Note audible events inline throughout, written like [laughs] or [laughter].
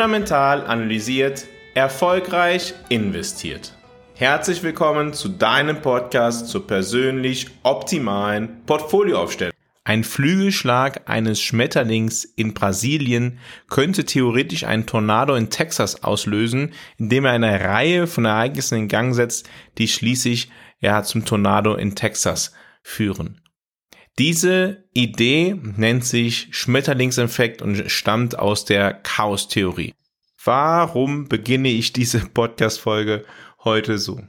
fundamental analysiert, erfolgreich investiert. Herzlich willkommen zu deinem Podcast zur persönlich optimalen Portfolioaufstellung. Ein Flügelschlag eines Schmetterlings in Brasilien könnte theoretisch einen Tornado in Texas auslösen, indem er eine Reihe von Ereignissen in Gang setzt, die schließlich ja zum Tornado in Texas führen. Diese Idee nennt sich Schmetterlingseffekt und stammt aus der Chaos-Theorie. Warum beginne ich diese [laughs] Podcast-Folge heute so?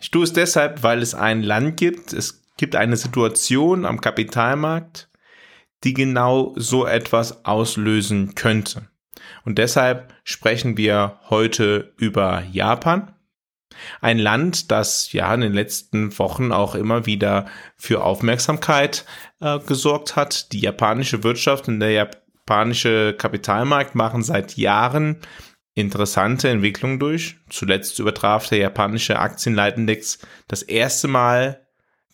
Ich tue es deshalb, weil es ein Land gibt, es gibt eine Situation am Kapitalmarkt, die genau so etwas auslösen könnte. Und deshalb sprechen wir heute über Japan ein Land, das ja in den letzten Wochen auch immer wieder für Aufmerksamkeit äh, gesorgt hat. Die japanische Wirtschaft und der japanische Kapitalmarkt machen seit Jahren interessante Entwicklungen durch. Zuletzt übertraf der japanische Aktienleitindex das erste Mal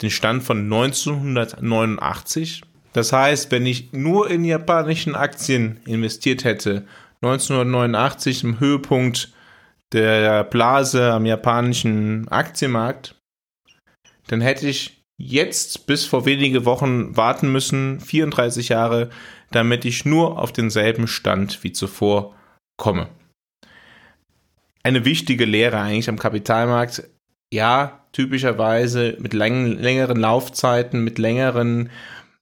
den Stand von 1989. Das heißt, wenn ich nur in japanischen Aktien investiert hätte, 1989 im Höhepunkt der Blase am japanischen Aktienmarkt, dann hätte ich jetzt bis vor wenige Wochen warten müssen, 34 Jahre, damit ich nur auf denselben Stand wie zuvor komme. Eine wichtige Lehre eigentlich am Kapitalmarkt. Ja, typischerweise mit längeren Laufzeiten, mit längeren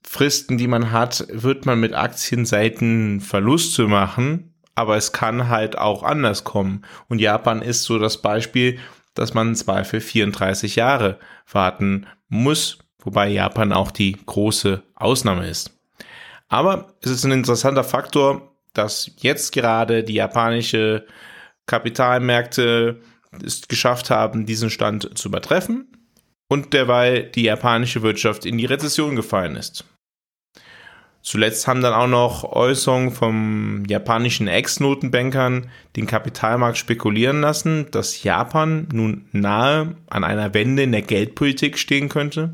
Fristen, die man hat, wird man mit Aktien selten Verluste machen aber es kann halt auch anders kommen. Und Japan ist so das Beispiel, dass man zwar für 34 Jahre warten muss, wobei Japan auch die große Ausnahme ist. Aber es ist ein interessanter Faktor, dass jetzt gerade die japanische Kapitalmärkte es geschafft haben, diesen Stand zu übertreffen und derweil die japanische Wirtschaft in die Rezession gefallen ist. Zuletzt haben dann auch noch Äußerungen vom japanischen Ex-Notenbankern den Kapitalmarkt spekulieren lassen, dass Japan nun nahe an einer Wende in der Geldpolitik stehen könnte.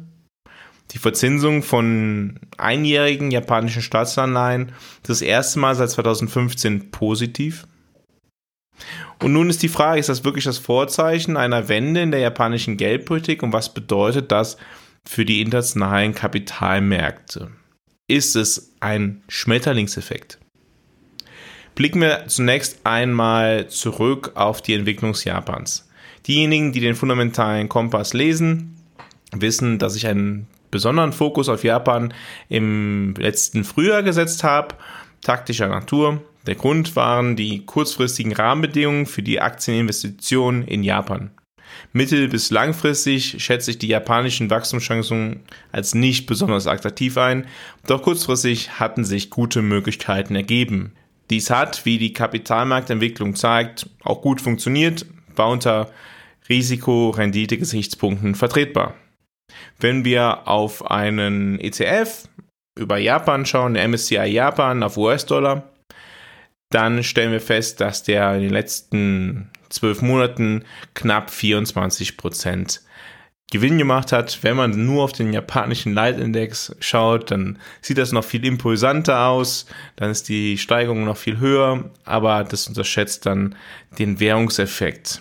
Die Verzinsung von einjährigen japanischen Staatsanleihen das erste Mal seit 2015 positiv. Und nun ist die Frage, ist das wirklich das Vorzeichen einer Wende in der japanischen Geldpolitik und was bedeutet das für die internationalen Kapitalmärkte? Ist es ein Schmetterlingseffekt. Blicken wir zunächst einmal zurück auf die Entwicklung Japans. Diejenigen, die den fundamentalen Kompass lesen, wissen, dass ich einen besonderen Fokus auf Japan im letzten Frühjahr gesetzt habe, taktischer Natur. Der Grund waren die kurzfristigen Rahmenbedingungen für die Aktieninvestitionen in Japan. Mittel- bis langfristig schätze ich die japanischen Wachstumschancen als nicht besonders attraktiv ein, doch kurzfristig hatten sich gute Möglichkeiten ergeben. Dies hat, wie die Kapitalmarktentwicklung zeigt, auch gut funktioniert, war unter Risiko-Rendite-Gesichtspunkten vertretbar. Wenn wir auf einen ETF über Japan schauen, der MSCI Japan auf US-Dollar, dann stellen wir fest, dass der in den letzten zwölf Monaten knapp 24 Prozent Gewinn gemacht hat. Wenn man nur auf den japanischen Leitindex schaut, dann sieht das noch viel impulsanter aus, dann ist die Steigerung noch viel höher, aber das unterschätzt dann den Währungseffekt.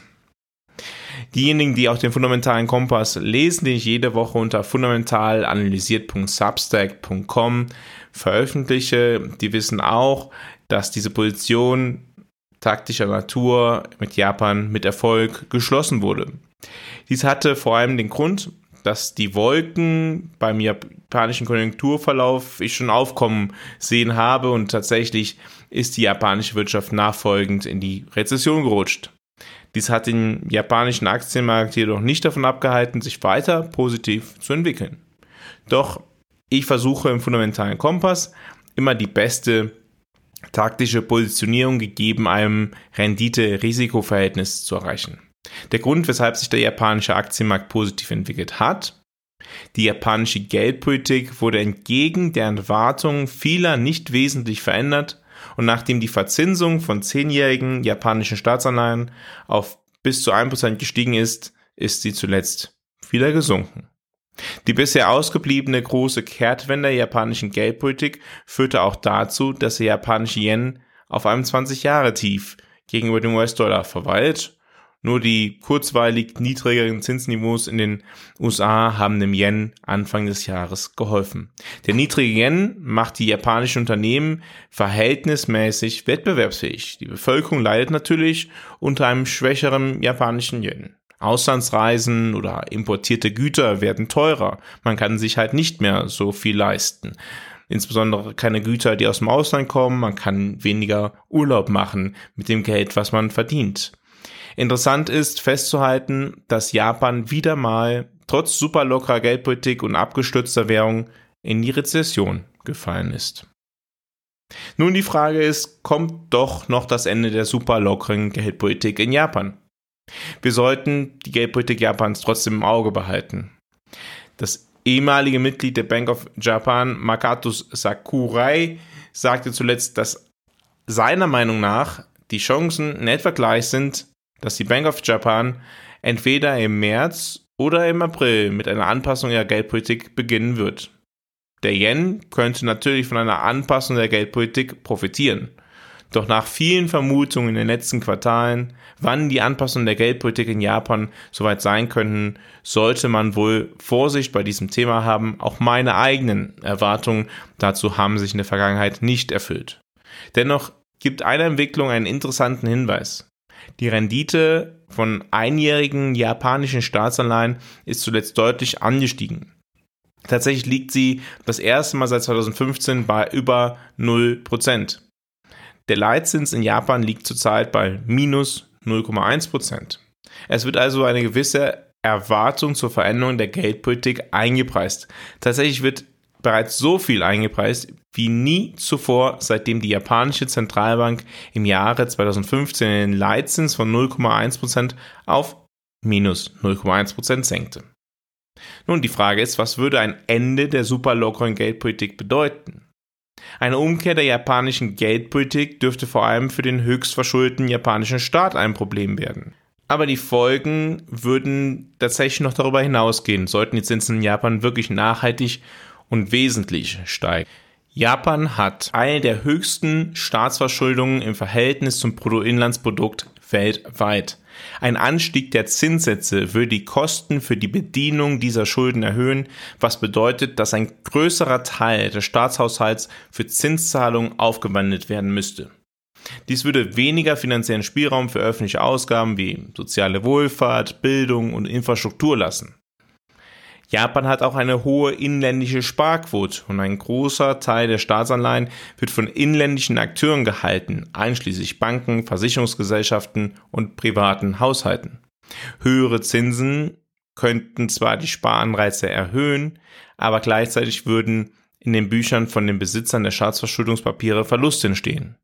Diejenigen, die auch den fundamentalen Kompass lesen, den ich jede Woche unter fundamentalanalysiert.substack.com veröffentliche, die wissen auch, dass diese Position taktischer Natur mit Japan mit Erfolg geschlossen wurde. Dies hatte vor allem den Grund, dass die Wolken beim japanischen Konjunkturverlauf ich schon aufkommen sehen habe und tatsächlich ist die japanische Wirtschaft nachfolgend in die Rezession gerutscht. Dies hat den japanischen Aktienmarkt jedoch nicht davon abgehalten, sich weiter positiv zu entwickeln. Doch ich versuche im fundamentalen Kompass immer die beste taktische Positionierung gegeben einem Rendite-Risiko-Verhältnis zu erreichen. Der Grund, weshalb sich der japanische Aktienmarkt positiv entwickelt hat, die japanische Geldpolitik wurde entgegen der Erwartungen vieler nicht wesentlich verändert und nachdem die Verzinsung von zehnjährigen japanischen Staatsanleihen auf bis zu 1% gestiegen ist, ist sie zuletzt wieder gesunken. Die bisher ausgebliebene große Kehrtwende der japanischen Geldpolitik führte auch dazu, dass der japanische Yen auf einem 20-Jahre-Tief gegenüber dem US-Dollar verweilt. Nur die kurzweilig niedrigeren Zinsniveaus in den USA haben dem Yen Anfang des Jahres geholfen. Der niedrige Yen macht die japanischen Unternehmen verhältnismäßig wettbewerbsfähig. Die Bevölkerung leidet natürlich unter einem schwächeren japanischen Yen. Auslandsreisen oder importierte Güter werden teurer. Man kann sich halt nicht mehr so viel leisten insbesondere keine Güter, die aus dem Ausland kommen. Man kann weniger Urlaub machen mit dem Geld, was man verdient. Interessant ist festzuhalten, dass Japan wieder mal trotz super lockerer Geldpolitik und abgestürzter Währung in die Rezession gefallen ist. Nun die Frage ist, kommt doch noch das Ende der super lockeren Geldpolitik in Japan? Wir sollten die Geldpolitik Japans trotzdem im Auge behalten. Das ehemalige Mitglied der Bank of Japan, Makatus Sakurai, sagte zuletzt, dass seiner Meinung nach die Chancen in etwa gleich sind, dass die Bank of Japan entweder im März oder im April mit einer Anpassung ihrer Geldpolitik beginnen wird. Der Yen könnte natürlich von einer Anpassung der Geldpolitik profitieren. Doch nach vielen Vermutungen in den letzten Quartalen, wann die Anpassung der Geldpolitik in Japan soweit sein könnten, sollte man wohl Vorsicht bei diesem Thema haben. Auch meine eigenen Erwartungen dazu haben sich in der Vergangenheit nicht erfüllt. Dennoch gibt eine Entwicklung einen interessanten Hinweis. Die Rendite von einjährigen japanischen Staatsanleihen ist zuletzt deutlich angestiegen. Tatsächlich liegt sie das erste Mal seit 2015 bei über 0%. Der Leitzins in Japan liegt zurzeit bei minus 0,1% Es wird also eine gewisse Erwartung zur Veränderung der Geldpolitik eingepreist. Tatsächlich wird bereits so viel eingepreist wie nie zuvor, seitdem die japanische Zentralbank im Jahre 2015 den Leitzins von 0,1% auf minus 0,1% senkte. Nun, die Frage ist, was würde ein Ende der super lockeren Geldpolitik bedeuten? Eine Umkehr der japanischen Geldpolitik dürfte vor allem für den höchst verschuldeten japanischen Staat ein Problem werden. Aber die Folgen würden tatsächlich noch darüber hinausgehen, sollten die Zinsen in Japan wirklich nachhaltig und wesentlich steigen. Japan hat eine der höchsten Staatsverschuldungen im Verhältnis zum Bruttoinlandsprodukt weltweit. Ein Anstieg der Zinssätze würde die Kosten für die Bedienung dieser Schulden erhöhen, was bedeutet, dass ein größerer Teil des Staatshaushalts für Zinszahlungen aufgewandelt werden müsste. Dies würde weniger finanziellen Spielraum für öffentliche Ausgaben wie soziale Wohlfahrt, Bildung und Infrastruktur lassen. Japan hat auch eine hohe inländische Sparquote und ein großer Teil der Staatsanleihen wird von inländischen Akteuren gehalten, einschließlich Banken, Versicherungsgesellschaften und privaten Haushalten. Höhere Zinsen könnten zwar die Sparanreize erhöhen, aber gleichzeitig würden in den Büchern von den Besitzern der Staatsverschuldungspapiere Verluste entstehen.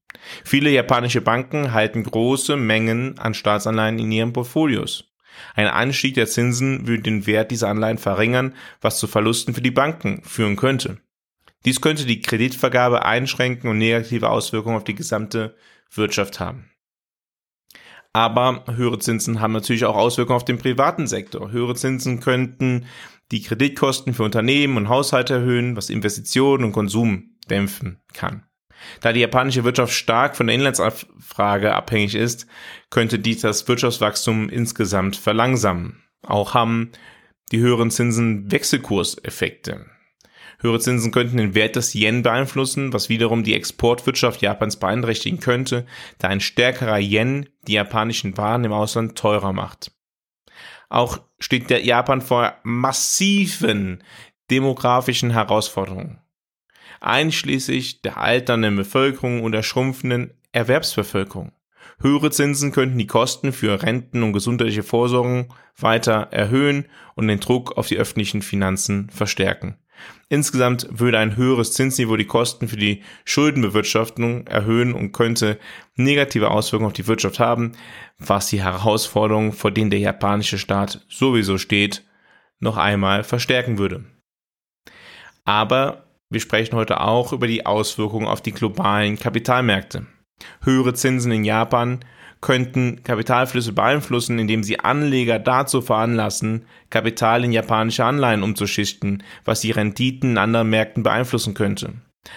Viele japanische Banken halten große Mengen an Staatsanleihen in ihren Portfolios. Ein Anstieg der Zinsen würde den Wert dieser Anleihen verringern, was zu Verlusten für die Banken führen könnte. Dies könnte die Kreditvergabe einschränken und negative Auswirkungen auf die gesamte Wirtschaft haben. Aber höhere Zinsen haben natürlich auch Auswirkungen auf den privaten Sektor. Höhere Zinsen könnten die Kreditkosten für Unternehmen und Haushalte erhöhen, was Investitionen und Konsum dämpfen kann. Da die japanische Wirtschaft stark von der Inlandsfrage abhängig ist, könnte dies das Wirtschaftswachstum insgesamt verlangsamen. Auch haben die höheren Zinsen Wechselkurseffekte. Höhere Zinsen könnten den Wert des Yen beeinflussen, was wiederum die Exportwirtschaft Japans beeinträchtigen könnte, da ein stärkerer Yen die japanischen Waren im Ausland teurer macht. Auch steht der Japan vor massiven demografischen Herausforderungen einschließlich der alternden Bevölkerung und der schrumpfenden Erwerbsbevölkerung. Höhere Zinsen könnten die Kosten für Renten und gesundheitliche Vorsorgen weiter erhöhen und den Druck auf die öffentlichen Finanzen verstärken. Insgesamt würde ein höheres Zinsniveau die Kosten für die Schuldenbewirtschaftung erhöhen und könnte negative Auswirkungen auf die Wirtschaft haben, was die Herausforderungen, vor denen der japanische Staat sowieso steht, noch einmal verstärken würde. Aber wir sprechen heute auch über die Auswirkungen auf die globalen Kapitalmärkte. Höhere Zinsen in Japan könnten Kapitalflüsse beeinflussen, indem sie Anleger dazu veranlassen, Kapital in japanische Anleihen umzuschichten, was die Renditen in anderen Märkten beeinflussen könnte.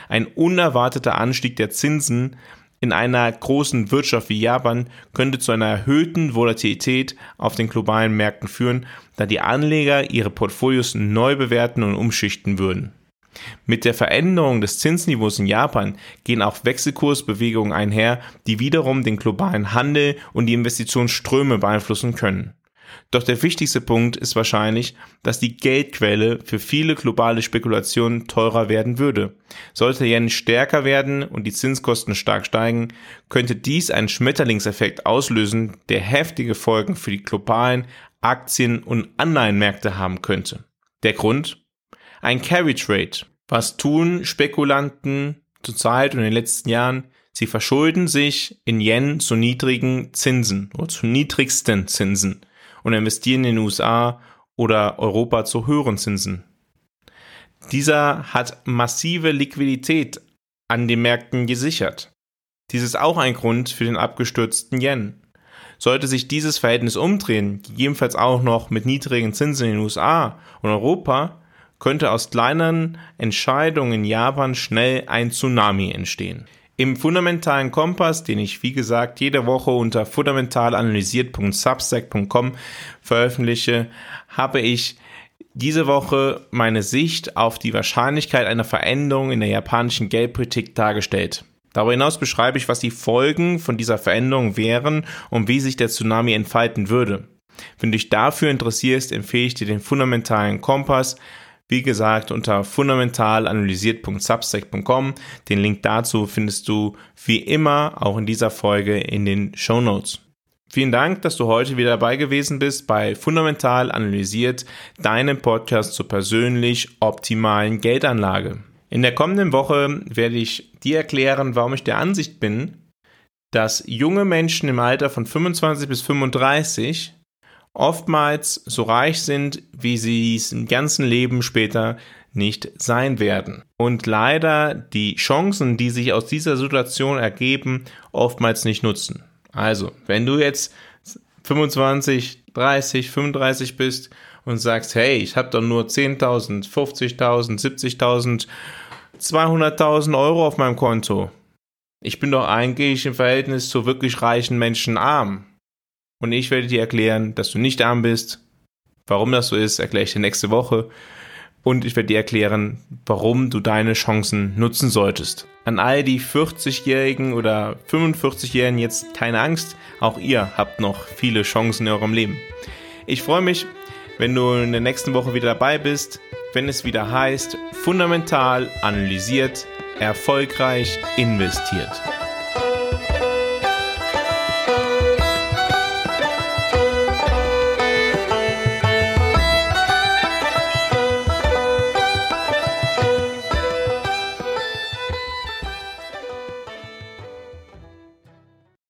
Ein unerwarteter Anstieg der Zinsen in einer großen Wirtschaft wie Japan könnte zu einer erhöhten Volatilität auf den globalen Märkten führen, da die Anleger ihre Portfolios neu bewerten und umschichten würden. Mit der Veränderung des Zinsniveaus in Japan gehen auch Wechselkursbewegungen einher, die wiederum den globalen Handel und die Investitionsströme beeinflussen können. Doch der wichtigste Punkt ist wahrscheinlich, dass die Geldquelle für viele globale Spekulationen teurer werden würde. Sollte Yen stärker werden und die Zinskosten stark steigen, könnte dies einen Schmetterlingseffekt auslösen, der heftige Folgen für die globalen Aktien- und Anleihenmärkte haben könnte. Der Grund? Ein Carry Trade. Was tun Spekulanten zurzeit und in den letzten Jahren? Sie verschulden sich in Yen zu niedrigen Zinsen oder zu niedrigsten Zinsen und investieren in den USA oder Europa zu höheren Zinsen. Dieser hat massive Liquidität an den Märkten gesichert. Dies ist auch ein Grund für den abgestürzten Yen. Sollte sich dieses Verhältnis umdrehen, gegebenenfalls auch noch mit niedrigen Zinsen in den USA und Europa, könnte aus kleinen Entscheidungen in Japan schnell ein Tsunami entstehen. Im fundamentalen Kompass, den ich wie gesagt jede Woche unter fundamentalanalysiert.substack.com veröffentliche, habe ich diese Woche meine Sicht auf die Wahrscheinlichkeit einer Veränderung in der japanischen Geldpolitik dargestellt. Darüber hinaus beschreibe ich, was die Folgen von dieser Veränderung wären und wie sich der Tsunami entfalten würde. Wenn du dich dafür interessierst, empfehle ich dir den fundamentalen Kompass wie gesagt, unter fundamentalanalysiert.substack.com. Den Link dazu findest du wie immer auch in dieser Folge in den Show Notes. Vielen Dank, dass du heute wieder dabei gewesen bist bei Fundamental Analysiert, deinem Podcast zur persönlich optimalen Geldanlage. In der kommenden Woche werde ich dir erklären, warum ich der Ansicht bin, dass junge Menschen im Alter von 25 bis 35 oftmals so reich sind, wie sie es im ganzen Leben später nicht sein werden. Und leider die Chancen, die sich aus dieser Situation ergeben, oftmals nicht nutzen. Also, wenn du jetzt 25, 30, 35 bist und sagst, hey, ich habe doch nur 10.000, 50.000, 70.000, 200.000 Euro auf meinem Konto. Ich bin doch eigentlich im Verhältnis zu wirklich reichen Menschen arm. Und ich werde dir erklären, dass du nicht arm bist. Warum das so ist, erkläre ich dir nächste Woche. Und ich werde dir erklären, warum du deine Chancen nutzen solltest. An all die 40-Jährigen oder 45-Jährigen jetzt keine Angst. Auch ihr habt noch viele Chancen in eurem Leben. Ich freue mich, wenn du in der nächsten Woche wieder dabei bist, wenn es wieder heißt, fundamental analysiert, erfolgreich investiert.